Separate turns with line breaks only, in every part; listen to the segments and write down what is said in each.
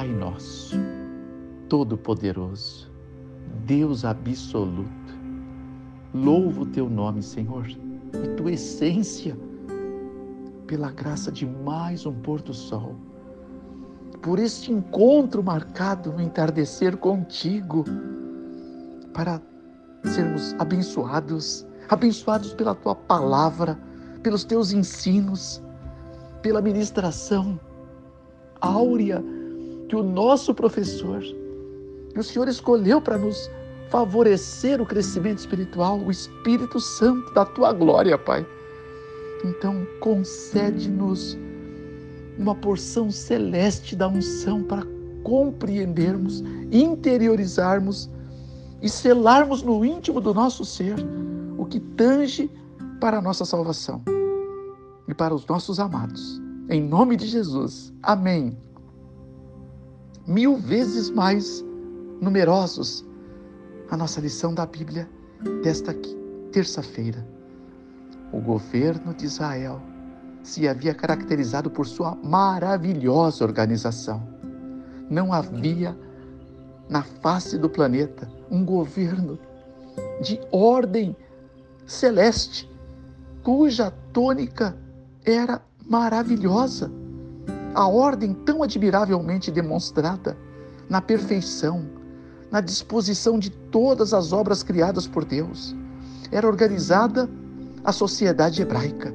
Pai nosso, Todo-Poderoso, Deus absoluto, louvo o teu nome, Senhor, e tua essência, pela graça de mais um pôr do sol, por este encontro marcado no entardecer contigo, para sermos abençoados, abençoados pela tua palavra, pelos teus ensinos, pela ministração áurea que o nosso professor, que o Senhor escolheu para nos favorecer o crescimento espiritual, o Espírito Santo da tua glória, Pai. Então, concede-nos uma porção celeste da unção para compreendermos, interiorizarmos e selarmos no íntimo do nosso ser o que tange para a nossa salvação e para os nossos amados. Em nome de Jesus. Amém. Mil vezes mais numerosos a nossa lição da Bíblia desta terça-feira. O governo de Israel se havia caracterizado por sua maravilhosa organização. Não havia na face do planeta um governo de ordem celeste, cuja tônica era maravilhosa. A ordem tão admiravelmente demonstrada na perfeição, na disposição de todas as obras criadas por Deus. Era organizada a sociedade hebraica.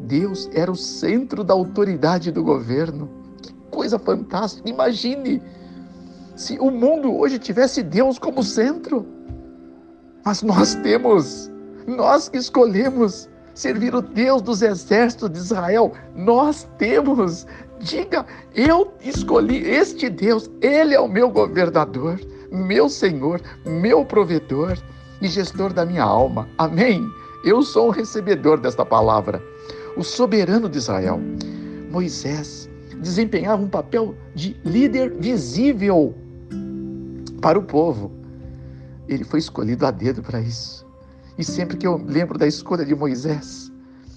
Deus era o centro da autoridade do governo. Que coisa fantástica! Imagine se o mundo hoje tivesse Deus como centro. Mas nós temos, nós que escolhemos servir o Deus dos exércitos de Israel. Nós temos. Diga, eu escolhi este Deus, ele é o meu governador, meu Senhor, meu provedor e gestor da minha alma. Amém? Eu sou o recebedor desta palavra. O soberano de Israel, Moisés, desempenhava um papel de líder visível para o povo. Ele foi escolhido a dedo para isso. E sempre que eu lembro da escolha de Moisés,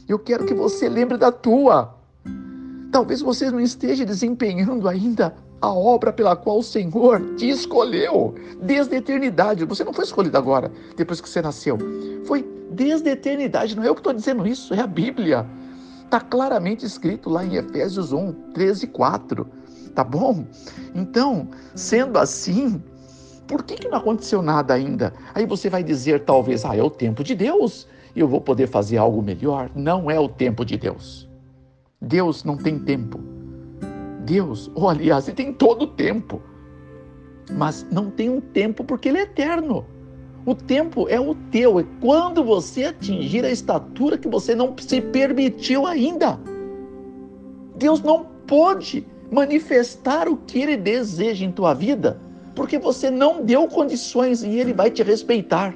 eu quero que você lembre da tua. Talvez você não esteja desempenhando ainda a obra pela qual o Senhor te escolheu desde a eternidade. Você não foi escolhido agora, depois que você nasceu. Foi desde a eternidade. Não é eu que estou dizendo isso, é a Bíblia. Está claramente escrito lá em Efésios 1, 13 e 4. Tá bom? Então, sendo assim, por que, que não aconteceu nada ainda? Aí você vai dizer, talvez, ah, é o tempo de Deus eu vou poder fazer algo melhor. Não é o tempo de Deus. Deus não tem tempo. Deus, ou oh, aliás, ele tem todo o tempo. Mas não tem um tempo porque ele é eterno. O tempo é o teu, é quando você atingir a estatura que você não se permitiu ainda. Deus não pode manifestar o que ele deseja em tua vida porque você não deu condições e ele vai te respeitar.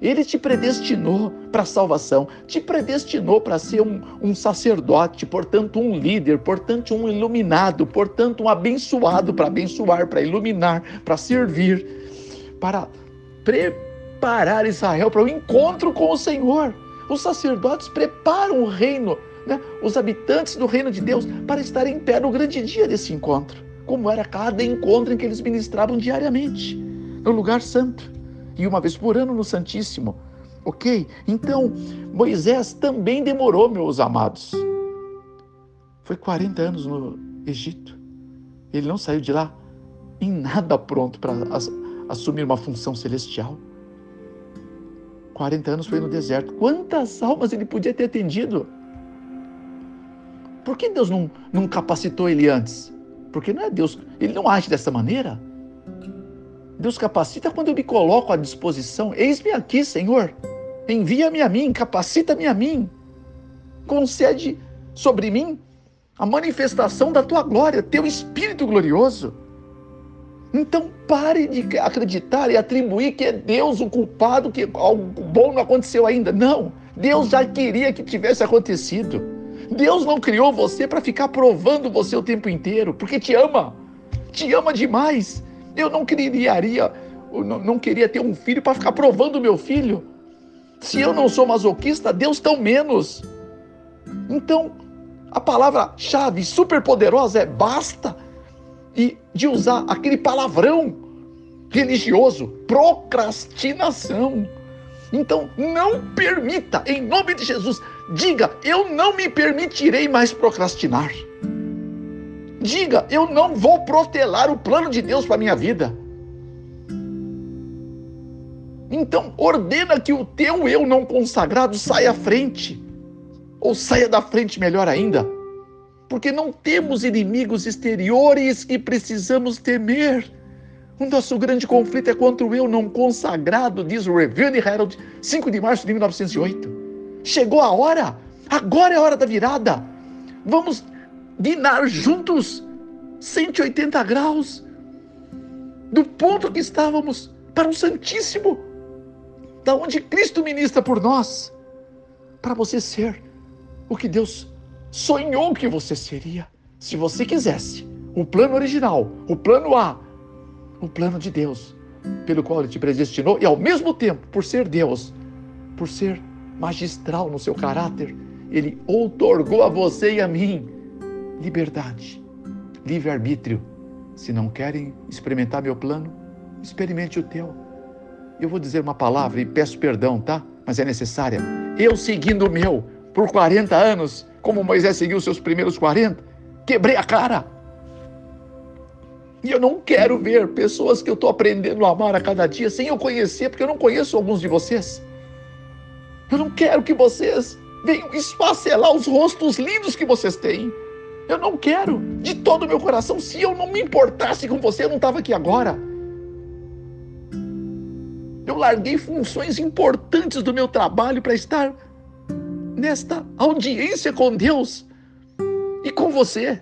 Ele te predestinou para a salvação, te predestinou para ser um, um, sacerdote, portanto, um líder, portanto, um iluminado, portanto, um abençoado para abençoar, para iluminar, para servir, para preparar Israel para o encontro com o Senhor. Os sacerdotes preparam o reino, né? os habitantes do reino de Deus, para estar em pé no grande dia desse encontro como era cada encontro em que eles ministravam diariamente, no lugar santo, e uma vez por ano no Santíssimo. Ok? Então, Moisés também demorou, meus amados. Foi 40 anos no Egito. Ele não saiu de lá em nada pronto para assumir uma função celestial. 40 anos foi no deserto. Quantas almas ele podia ter atendido? Por que Deus não, não capacitou ele antes? Porque não é Deus, ele não age dessa maneira. Deus capacita quando eu me coloco à disposição. Eis-me aqui, Senhor. Envia-me a mim, capacita-me a mim. Concede sobre mim a manifestação da tua glória, teu espírito glorioso. Então pare de acreditar e atribuir que é Deus o culpado, que algo bom não aconteceu ainda. Não, Deus já queria que tivesse acontecido. Deus não criou você para ficar provando você o tempo inteiro, porque te ama. Te ama demais. Eu não criaria, não queria ter um filho para ficar provando o meu filho. Se eu não sou masoquista, Deus tão menos. Então, a palavra-chave super poderosa é basta. e de usar aquele palavrão religioso, procrastinação. Então, não permita, em nome de Jesus, diga: eu não me permitirei mais procrastinar. Diga: eu não vou protelar o plano de Deus para minha vida. Então, ordena que o teu eu não consagrado saia à frente, ou saia da frente, melhor ainda, porque não temos inimigos exteriores que precisamos temer. O nosso grande conflito é contra o eu não consagrado, diz o Review Herald, 5 de março de 1908. Chegou a hora, agora é a hora da virada. Vamos dinar juntos 180 graus do ponto que estávamos para o Santíssimo da onde Cristo ministra por nós, para você ser o que Deus sonhou que você seria, se você quisesse. O plano original, o plano A, o plano de Deus, pelo qual Ele te predestinou, e ao mesmo tempo, por ser Deus, por ser magistral no seu caráter, Ele outorgou a você e a mim liberdade, livre-arbítrio. Se não querem experimentar meu plano, experimente o teu eu vou dizer uma palavra e peço perdão, tá? Mas é necessária. Eu seguindo o meu por 40 anos, como Moisés seguiu seus primeiros 40, quebrei a cara. E eu não quero ver pessoas que eu estou aprendendo a amar a cada dia sem eu conhecer, porque eu não conheço alguns de vocês. Eu não quero que vocês venham esfacelar os rostos lindos que vocês têm. Eu não quero, de todo o meu coração. Se eu não me importasse com você, eu não estava aqui agora. Eu larguei funções importantes do meu trabalho para estar nesta audiência com Deus e com você.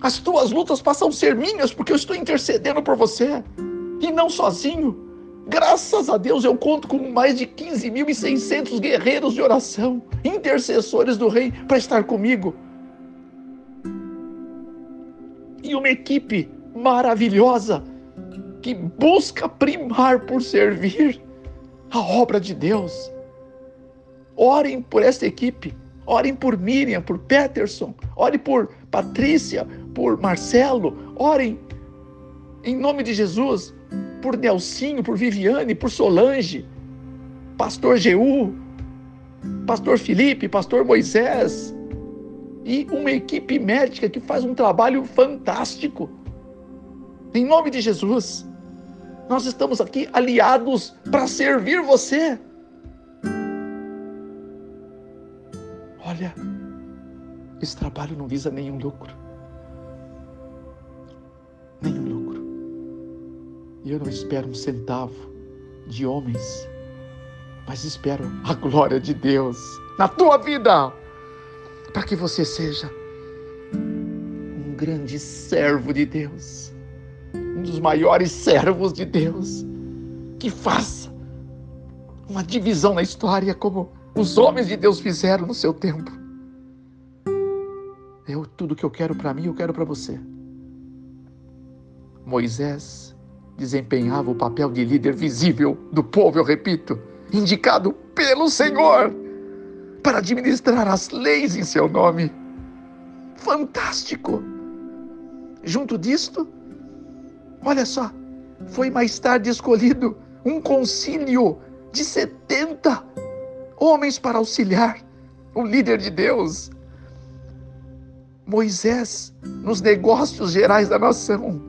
As tuas lutas passam a ser minhas porque eu estou intercedendo por você e não sozinho. Graças a Deus eu conto com mais de 15.600 guerreiros de oração, intercessores do Rei, para estar comigo. E uma equipe maravilhosa que busca primar por servir a obra de Deus. Orem por esta equipe, orem por Miriam, por Peterson, orem por Patrícia, por Marcelo, orem em nome de Jesus por Nelsinho, por Viviane, por Solange, Pastor Jeú, Pastor Felipe, Pastor Moisés e uma equipe médica que faz um trabalho fantástico. Em nome de Jesus. Nós estamos aqui aliados para servir você. Olha, esse trabalho não visa nenhum lucro. Nenhum lucro. E eu não espero um centavo de homens, mas espero a glória de Deus na tua vida, para que você seja um grande servo de Deus um dos maiores servos de Deus, que faça uma divisão na história como os homens de Deus fizeram no seu tempo. Eu tudo que eu quero para mim, eu quero para você. Moisés desempenhava o papel de líder visível do povo, eu repito, indicado pelo Senhor para administrar as leis em seu nome. Fantástico! Junto disto, Olha só, foi mais tarde escolhido um concílio de 70 homens para auxiliar o líder de Deus. Moisés, nos negócios gerais da nação,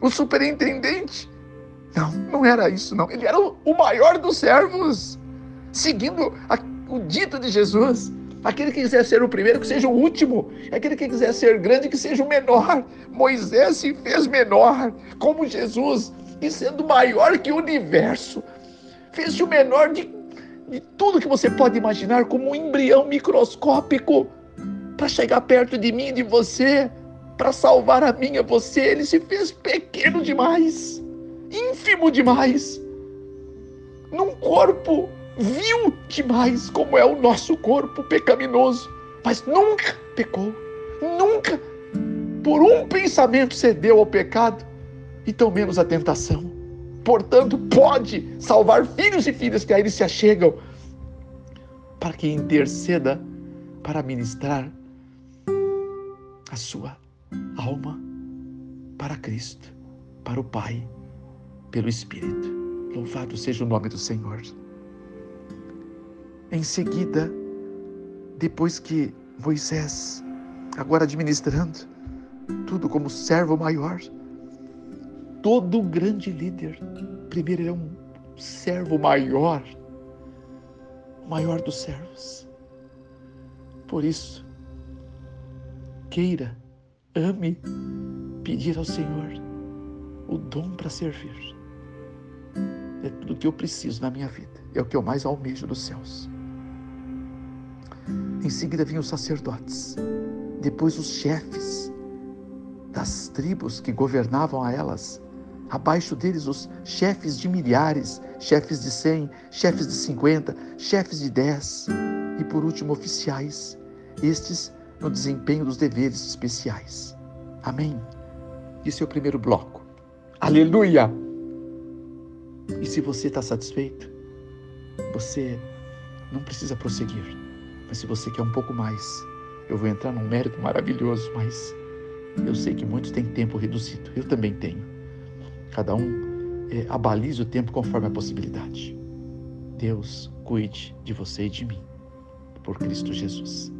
o superintendente. Não, não era isso, não. Ele era o maior dos servos, seguindo a, o dito de Jesus. Aquele que quiser ser o primeiro, que seja o último. Aquele que quiser ser grande, que seja o menor. Moisés se fez menor, como Jesus, e sendo maior que o universo. Fez-se o menor de, de tudo que você pode imaginar, como um embrião microscópico, para chegar perto de mim e de você, para salvar a minha você. Ele se fez pequeno demais, ínfimo demais, num corpo vil demais como é o nosso corpo pecaminoso, mas nunca pecou, nunca por um pensamento cedeu ao pecado e tão menos à tentação. Portanto, pode salvar filhos e filhas que a ele se achegam para que interceda para ministrar a sua alma para Cristo, para o Pai, pelo Espírito. Louvado seja o nome do Senhor. Em seguida, depois que Moisés, agora administrando tudo como servo maior, todo grande líder, primeiro ele é um servo maior, maior dos servos. Por isso, queira, ame pedir ao Senhor o dom para servir. É tudo o que eu preciso na minha vida, é o que eu mais almejo dos céus. Em seguida vinham os sacerdotes, depois os chefes das tribos que governavam a elas, abaixo deles os chefes de milhares, chefes de cem, chefes de cinquenta, chefes de dez e por último oficiais, estes no desempenho dos deveres especiais. Amém. Esse é o primeiro bloco. Aleluia! E se você está satisfeito, você não precisa prosseguir. Mas se você quer um pouco mais, eu vou entrar num mérito maravilhoso, mas eu sei que muitos têm tempo reduzido. Eu também tenho. Cada um é, abaliza o tempo conforme a possibilidade. Deus cuide de você e de mim, por Cristo Jesus.